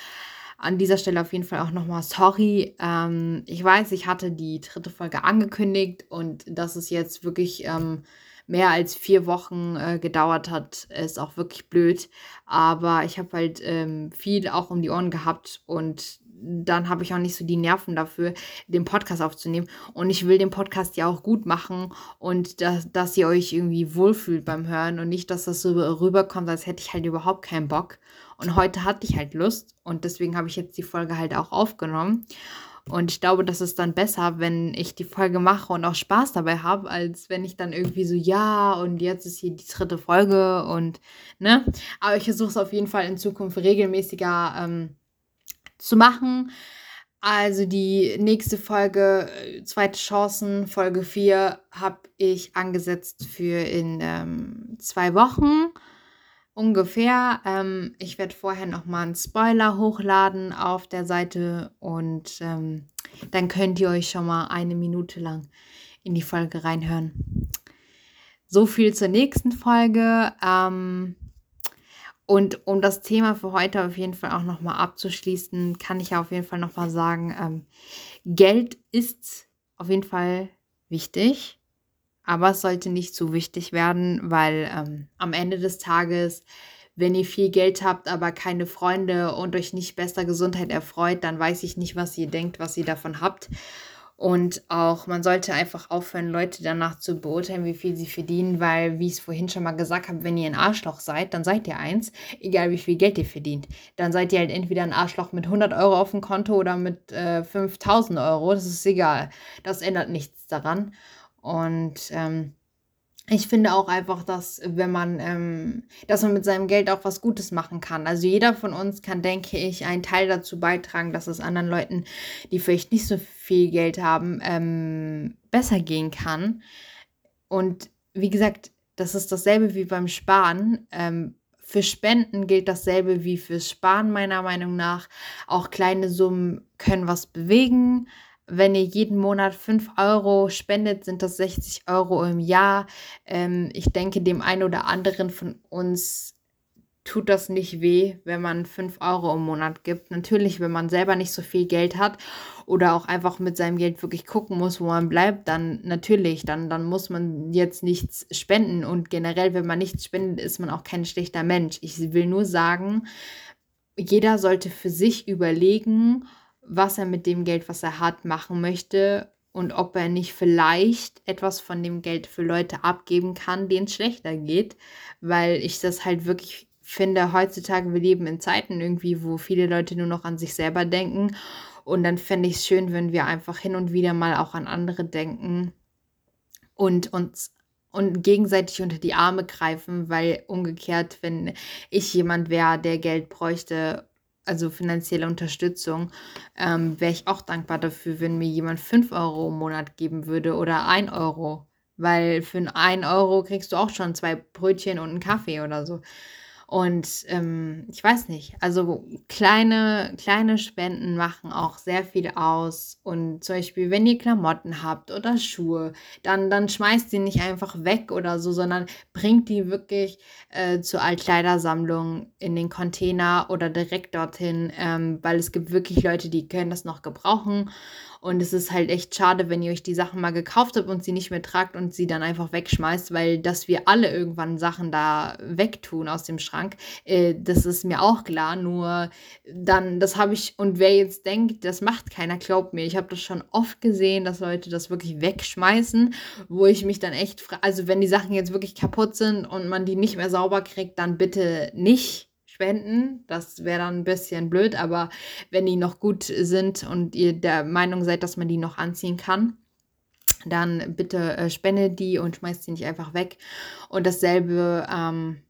An dieser Stelle auf jeden Fall auch nochmal sorry. Ähm, ich weiß, ich hatte die dritte Folge angekündigt und dass es jetzt wirklich ähm, mehr als vier Wochen äh, gedauert hat, ist auch wirklich blöd. Aber ich habe halt ähm, viel auch um die Ohren gehabt und dann habe ich auch nicht so die Nerven dafür, den Podcast aufzunehmen. Und ich will den Podcast ja auch gut machen und dass, dass ihr euch irgendwie wohlfühlt beim Hören und nicht, dass das so rüberkommt, als hätte ich halt überhaupt keinen Bock. Und heute hatte ich halt Lust und deswegen habe ich jetzt die Folge halt auch aufgenommen. Und ich glaube, das ist dann besser, wenn ich die Folge mache und auch Spaß dabei habe, als wenn ich dann irgendwie so, ja, und jetzt ist hier die dritte Folge und, ne? Aber ich versuche es auf jeden Fall in Zukunft regelmäßiger ähm, zu machen. Also die nächste Folge, äh, zweite Chancen, Folge 4, habe ich angesetzt für in ähm, zwei Wochen. ungefähr. Ähm, ich werde vorher nochmal einen Spoiler hochladen auf der Seite und ähm, dann könnt ihr euch schon mal eine Minute lang in die Folge reinhören. So viel zur nächsten Folge. Ähm, und um das Thema für heute auf jeden Fall auch nochmal abzuschließen, kann ich auf jeden Fall nochmal sagen, ähm, Geld ist auf jeden Fall wichtig, aber es sollte nicht zu wichtig werden, weil ähm, am Ende des Tages, wenn ihr viel Geld habt, aber keine Freunde und euch nicht bester Gesundheit erfreut, dann weiß ich nicht, was ihr denkt, was ihr davon habt. Und auch, man sollte einfach aufhören, Leute danach zu beurteilen, wie viel sie verdienen, weil, wie ich es vorhin schon mal gesagt habe, wenn ihr ein Arschloch seid, dann seid ihr eins, egal wie viel Geld ihr verdient. Dann seid ihr halt entweder ein Arschloch mit 100 Euro auf dem Konto oder mit äh, 5000 Euro, das ist egal. Das ändert nichts daran. Und ähm, ich finde auch einfach, dass wenn man, ähm, dass man mit seinem Geld auch was Gutes machen kann. Also jeder von uns kann, denke ich, einen Teil dazu beitragen, dass es anderen Leuten, die vielleicht nicht so viel Geld haben, ähm, besser gehen kann. Und wie gesagt, das ist dasselbe wie beim Sparen. Ähm, für Spenden gilt dasselbe wie fürs Sparen meiner Meinung nach. Auch kleine Summen können was bewegen wenn ihr jeden Monat 5 Euro spendet, sind das 60 Euro im Jahr. Ähm, ich denke, dem einen oder anderen von uns tut das nicht weh, wenn man 5 Euro im Monat gibt. Natürlich, wenn man selber nicht so viel Geld hat oder auch einfach mit seinem Geld wirklich gucken muss, wo man bleibt, dann natürlich, dann, dann muss man jetzt nichts spenden. Und generell, wenn man nichts spendet, ist man auch kein schlechter Mensch. Ich will nur sagen, jeder sollte für sich überlegen, was er mit dem Geld, was er hat, machen möchte und ob er nicht vielleicht etwas von dem Geld für Leute abgeben kann, denen es schlechter geht, weil ich das halt wirklich finde, heutzutage, wir leben in Zeiten irgendwie, wo viele Leute nur noch an sich selber denken. Und dann fände ich es schön, wenn wir einfach hin und wieder mal auch an andere denken und uns und gegenseitig unter die Arme greifen, weil umgekehrt, wenn ich jemand wäre, der Geld bräuchte also finanzielle Unterstützung, ähm, wäre ich auch dankbar dafür, wenn mir jemand 5 Euro im Monat geben würde oder 1 Euro. Weil für 1 Euro kriegst du auch schon zwei Brötchen und einen Kaffee oder so. Und ähm, ich weiß nicht, also kleine, kleine Spenden machen auch sehr viel aus. Und zum Beispiel, wenn ihr Klamotten habt oder Schuhe, dann, dann schmeißt die nicht einfach weg oder so, sondern bringt die wirklich äh, zur Altkleidersammlung in den Container oder direkt dorthin, ähm, weil es gibt wirklich Leute, die können das noch gebrauchen. Und es ist halt echt schade, wenn ihr euch die Sachen mal gekauft habt und sie nicht mehr tragt und sie dann einfach wegschmeißt, weil dass wir alle irgendwann Sachen da wegtun aus dem Schrank, äh, das ist mir auch klar. Nur dann, das habe ich, und wer jetzt denkt, das macht keiner, glaubt mir, ich habe das schon oft gesehen, dass Leute das wirklich wegschmeißen, wo ich mich dann echt frage, also wenn die Sachen jetzt wirklich kaputt sind und man die nicht mehr sauber kriegt, dann bitte nicht spenden. Das wäre dann ein bisschen blöd, aber wenn die noch gut sind und ihr der Meinung seid, dass man die noch anziehen kann, dann bitte äh, spende die und schmeißt sie nicht einfach weg. Und dasselbe ähm,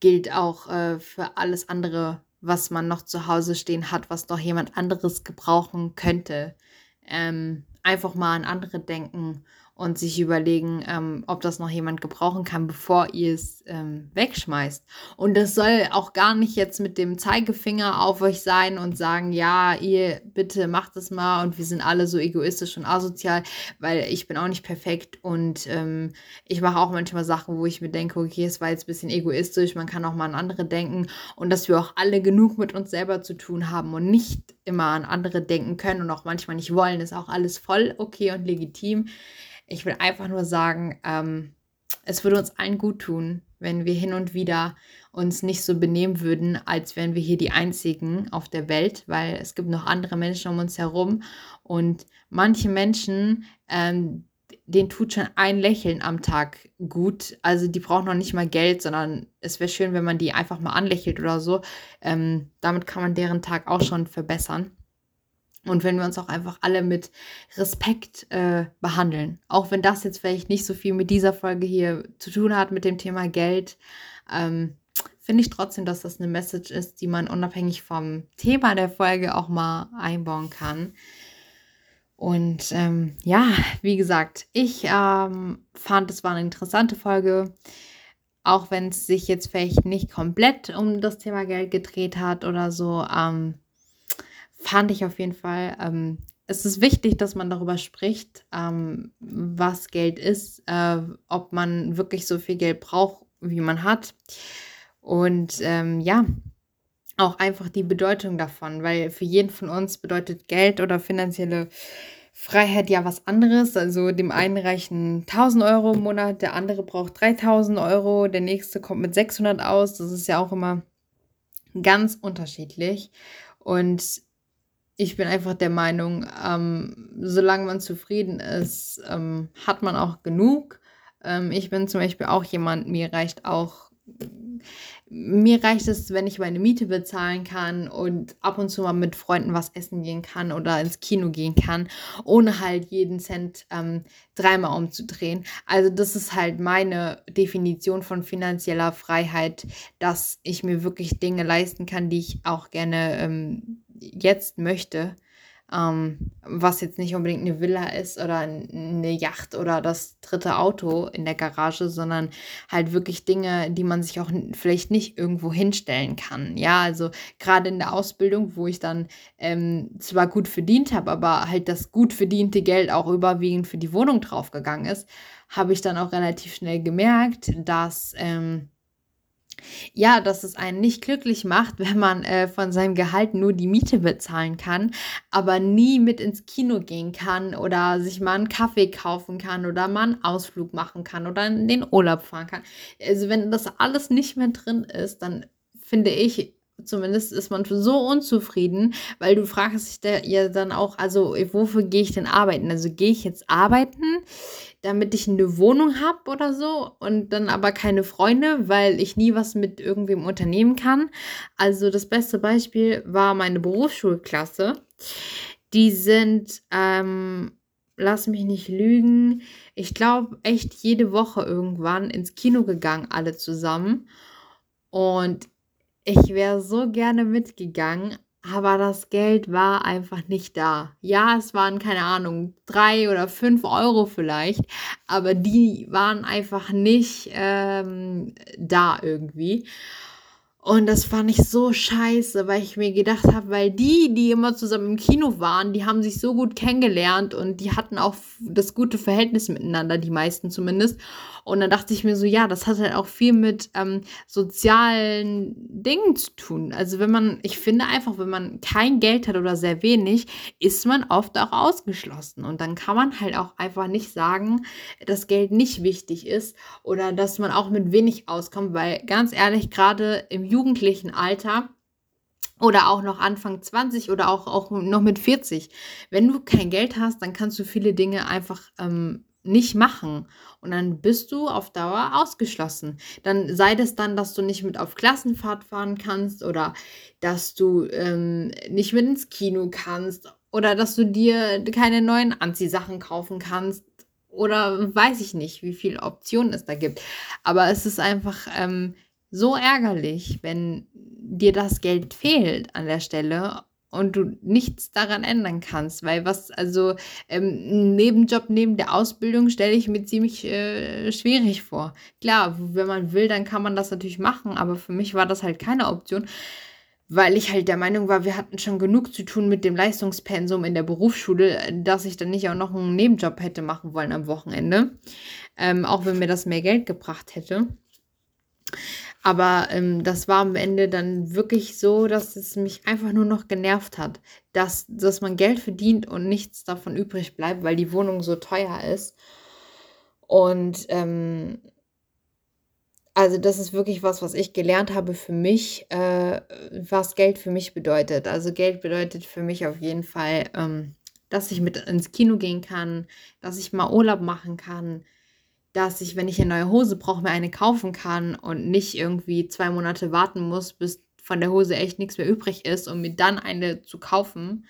gilt auch äh, für alles andere, was man noch zu Hause stehen hat, was doch jemand anderes gebrauchen könnte. Ähm, einfach mal an andere denken und sich überlegen, ähm, ob das noch jemand gebrauchen kann, bevor ihr es ähm, wegschmeißt. Und das soll auch gar nicht jetzt mit dem Zeigefinger auf euch sein und sagen, ja, ihr bitte macht es mal und wir sind alle so egoistisch und asozial, weil ich bin auch nicht perfekt und ähm, ich mache auch manchmal Sachen, wo ich mir denke, okay, es war jetzt ein bisschen egoistisch, man kann auch mal an andere denken und dass wir auch alle genug mit uns selber zu tun haben und nicht immer an andere denken können und auch manchmal nicht wollen, ist auch alles voll okay und legitim. Ich will einfach nur sagen, ähm, es würde uns allen gut tun, wenn wir hin und wieder uns nicht so benehmen würden, als wären wir hier die Einzigen auf der Welt, weil es gibt noch andere Menschen um uns herum und manche Menschen, ähm, denen tut schon ein Lächeln am Tag gut. Also die brauchen noch nicht mal Geld, sondern es wäre schön, wenn man die einfach mal anlächelt oder so. Ähm, damit kann man deren Tag auch schon verbessern. Und wenn wir uns auch einfach alle mit Respekt äh, behandeln. Auch wenn das jetzt vielleicht nicht so viel mit dieser Folge hier zu tun hat, mit dem Thema Geld, ähm, finde ich trotzdem, dass das eine Message ist, die man unabhängig vom Thema der Folge auch mal einbauen kann. Und ähm, ja, wie gesagt, ich ähm, fand, es war eine interessante Folge. auch wenn es sich jetzt vielleicht nicht komplett um das Thema Geld gedreht hat oder so, ähm, fand ich auf jeden Fall, ähm, es ist wichtig, dass man darüber spricht, ähm, was Geld ist, äh, ob man wirklich so viel Geld braucht, wie man hat. Und ähm, ja, auch einfach die Bedeutung davon, weil für jeden von uns bedeutet Geld oder finanzielle Freiheit ja was anderes. Also dem einen reichen 1000 Euro im Monat, der andere braucht 3000 Euro, der nächste kommt mit 600 aus. Das ist ja auch immer ganz unterschiedlich. Und ich bin einfach der Meinung, ähm, solange man zufrieden ist, ähm, hat man auch genug. Ähm, ich bin zum Beispiel auch jemand, mir reicht auch mir reicht es, wenn ich meine Miete bezahlen kann und ab und zu mal mit Freunden was essen gehen kann oder ins Kino gehen kann, ohne halt jeden Cent ähm, dreimal umzudrehen. Also das ist halt meine Definition von finanzieller Freiheit, dass ich mir wirklich Dinge leisten kann, die ich auch gerne ähm, jetzt möchte ähm, was jetzt nicht unbedingt eine Villa ist oder eine Yacht oder das dritte Auto in der Garage, sondern halt wirklich Dinge, die man sich auch vielleicht nicht irgendwo hinstellen kann. Ja, also gerade in der Ausbildung, wo ich dann ähm, zwar gut verdient habe, aber halt das gut verdiente Geld auch überwiegend für die Wohnung draufgegangen ist, habe ich dann auch relativ schnell gemerkt, dass ähm, ja, dass es einen nicht glücklich macht, wenn man äh, von seinem Gehalt nur die Miete bezahlen kann, aber nie mit ins Kino gehen kann oder sich mal einen Kaffee kaufen kann oder mal einen Ausflug machen kann oder in den Urlaub fahren kann. Also wenn das alles nicht mehr drin ist, dann finde ich, zumindest ist man so unzufrieden, weil du fragst dich da ja dann auch, also wofür gehe ich denn arbeiten? Also gehe ich jetzt arbeiten, damit ich eine Wohnung habe oder so und dann aber keine Freunde, weil ich nie was mit irgendwem unternehmen kann. Also das beste Beispiel war meine Berufsschulklasse. Die sind, ähm, lass mich nicht lügen, ich glaube echt jede Woche irgendwann ins Kino gegangen, alle zusammen. Und ich wäre so gerne mitgegangen, aber das Geld war einfach nicht da. Ja, es waren keine Ahnung, drei oder fünf Euro vielleicht, aber die waren einfach nicht ähm, da irgendwie. Und das fand ich so scheiße, weil ich mir gedacht habe, weil die, die immer zusammen im Kino waren, die haben sich so gut kennengelernt und die hatten auch das gute Verhältnis miteinander, die meisten zumindest. Und dann dachte ich mir so, ja, das hat halt auch viel mit ähm, sozialen Dingen zu tun. Also wenn man, ich finde einfach, wenn man kein Geld hat oder sehr wenig, ist man oft auch ausgeschlossen. Und dann kann man halt auch einfach nicht sagen, dass Geld nicht wichtig ist oder dass man auch mit wenig auskommt, weil ganz ehrlich, gerade im jugendlichen Alter, oder auch noch Anfang 20 oder auch, auch noch mit 40. Wenn du kein Geld hast, dann kannst du viele Dinge einfach ähm, nicht machen. Und dann bist du auf Dauer ausgeschlossen. Dann sei das dann, dass du nicht mit auf Klassenfahrt fahren kannst oder dass du ähm, nicht mit ins Kino kannst oder dass du dir keine neuen Anziehsachen kaufen kannst oder weiß ich nicht, wie viele Optionen es da gibt. Aber es ist einfach ähm, so ärgerlich, wenn dir das Geld fehlt an der Stelle und du nichts daran ändern kannst, weil was, also ähm, Nebenjob neben der Ausbildung stelle ich mir ziemlich äh, schwierig vor. Klar, wenn man will, dann kann man das natürlich machen, aber für mich war das halt keine Option, weil ich halt der Meinung war, wir hatten schon genug zu tun mit dem Leistungspensum in der Berufsschule, dass ich dann nicht auch noch einen Nebenjob hätte machen wollen am Wochenende, ähm, auch wenn mir das mehr Geld gebracht hätte. Aber ähm, das war am Ende dann wirklich so, dass es mich einfach nur noch genervt hat, dass, dass man Geld verdient und nichts davon übrig bleibt, weil die Wohnung so teuer ist. Und ähm, also das ist wirklich was, was ich gelernt habe für mich, äh, was Geld für mich bedeutet. Also Geld bedeutet für mich auf jeden Fall, ähm, dass ich mit ins Kino gehen kann, dass ich mal Urlaub machen kann, dass ich, wenn ich eine neue Hose brauche, mir eine kaufen kann und nicht irgendwie zwei Monate warten muss, bis von der Hose echt nichts mehr übrig ist, um mir dann eine zu kaufen.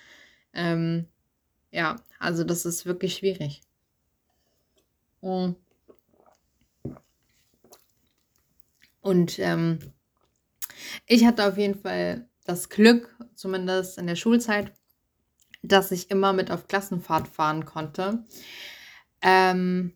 Ähm, ja, also das ist wirklich schwierig. Und, und ähm, ich hatte auf jeden Fall das Glück, zumindest in der Schulzeit, dass ich immer mit auf Klassenfahrt fahren konnte. Ähm,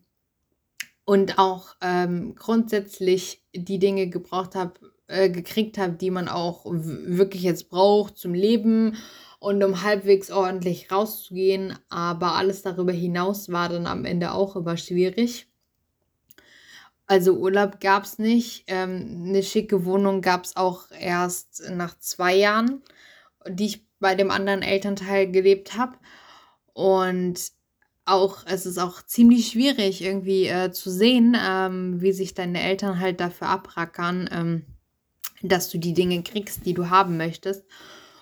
und auch ähm, grundsätzlich die Dinge gebraucht habe, äh, gekriegt habe, die man auch wirklich jetzt braucht zum Leben und um halbwegs ordentlich rauszugehen. Aber alles darüber hinaus war dann am Ende auch immer schwierig. Also Urlaub gab es nicht. Ähm, eine schicke Wohnung gab es auch erst nach zwei Jahren, die ich bei dem anderen Elternteil gelebt habe. Und auch, es ist auch ziemlich schwierig irgendwie äh, zu sehen, ähm, wie sich deine Eltern halt dafür abrackern, ähm, dass du die Dinge kriegst, die du haben möchtest.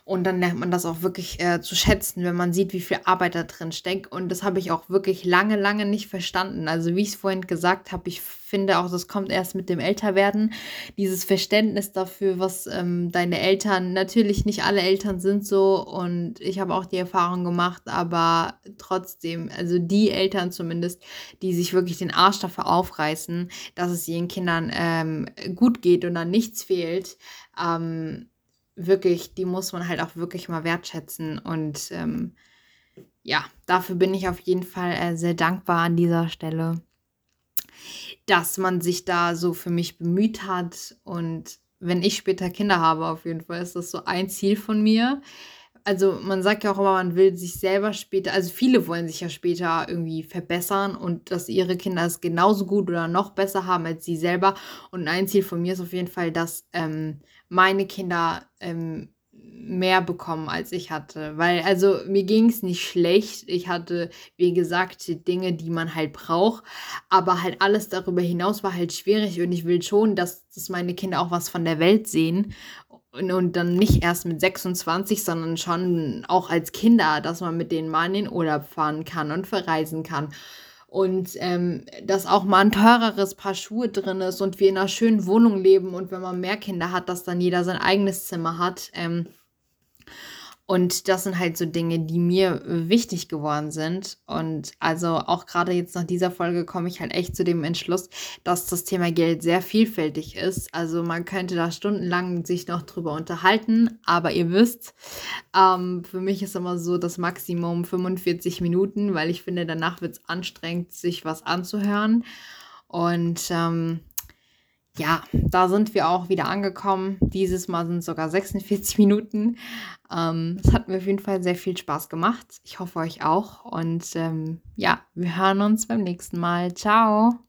Und dann lernt man das auch wirklich äh, zu schätzen, wenn man sieht, wie viel Arbeit da drin steckt. Und das habe ich auch wirklich lange, lange nicht verstanden. Also wie ich es vorhin gesagt habe, ich finde auch, das kommt erst mit dem Älterwerden. Dieses Verständnis dafür, was ähm, deine Eltern, natürlich nicht alle Eltern sind so. Und ich habe auch die Erfahrung gemacht, aber trotzdem, also die Eltern zumindest, die sich wirklich den Arsch dafür aufreißen, dass es ihren Kindern ähm, gut geht und dann nichts fehlt. Ähm, wirklich, die muss man halt auch wirklich mal wertschätzen. Und ähm, ja, dafür bin ich auf jeden Fall äh, sehr dankbar an dieser Stelle, dass man sich da so für mich bemüht hat. Und wenn ich später Kinder habe, auf jeden Fall ist das so ein Ziel von mir. Also man sagt ja auch immer, man will sich selber später, also viele wollen sich ja später irgendwie verbessern und dass ihre Kinder es genauso gut oder noch besser haben als sie selber. Und ein Ziel von mir ist auf jeden Fall, dass ähm, meine Kinder ähm, mehr bekommen, als ich hatte. Weil, also mir ging es nicht schlecht. Ich hatte, wie gesagt, Dinge, die man halt braucht. Aber halt alles darüber hinaus war halt schwierig. Und ich will schon, dass, dass meine Kinder auch was von der Welt sehen. Und, und dann nicht erst mit 26, sondern schon auch als Kinder, dass man mit denen mal in den Urlaub fahren kann und verreisen kann und ähm, dass auch mal ein teureres Paar Schuhe drin ist und wir in einer schönen Wohnung leben und wenn man mehr Kinder hat, dass dann jeder sein eigenes Zimmer hat. Ähm, und das sind halt so Dinge, die mir wichtig geworden sind. Und also auch gerade jetzt nach dieser Folge komme ich halt echt zu dem Entschluss, dass das Thema Geld sehr vielfältig ist. Also man könnte da stundenlang sich noch drüber unterhalten. Aber ihr wisst, ähm, für mich ist immer so das Maximum 45 Minuten, weil ich finde, danach wird es anstrengend, sich was anzuhören. Und ähm, ja, da sind wir auch wieder angekommen. Dieses Mal sind es sogar 46 Minuten. Ähm, es hat mir auf jeden Fall sehr viel Spaß gemacht. Ich hoffe euch auch. Und ähm, ja, wir hören uns beim nächsten Mal. Ciao.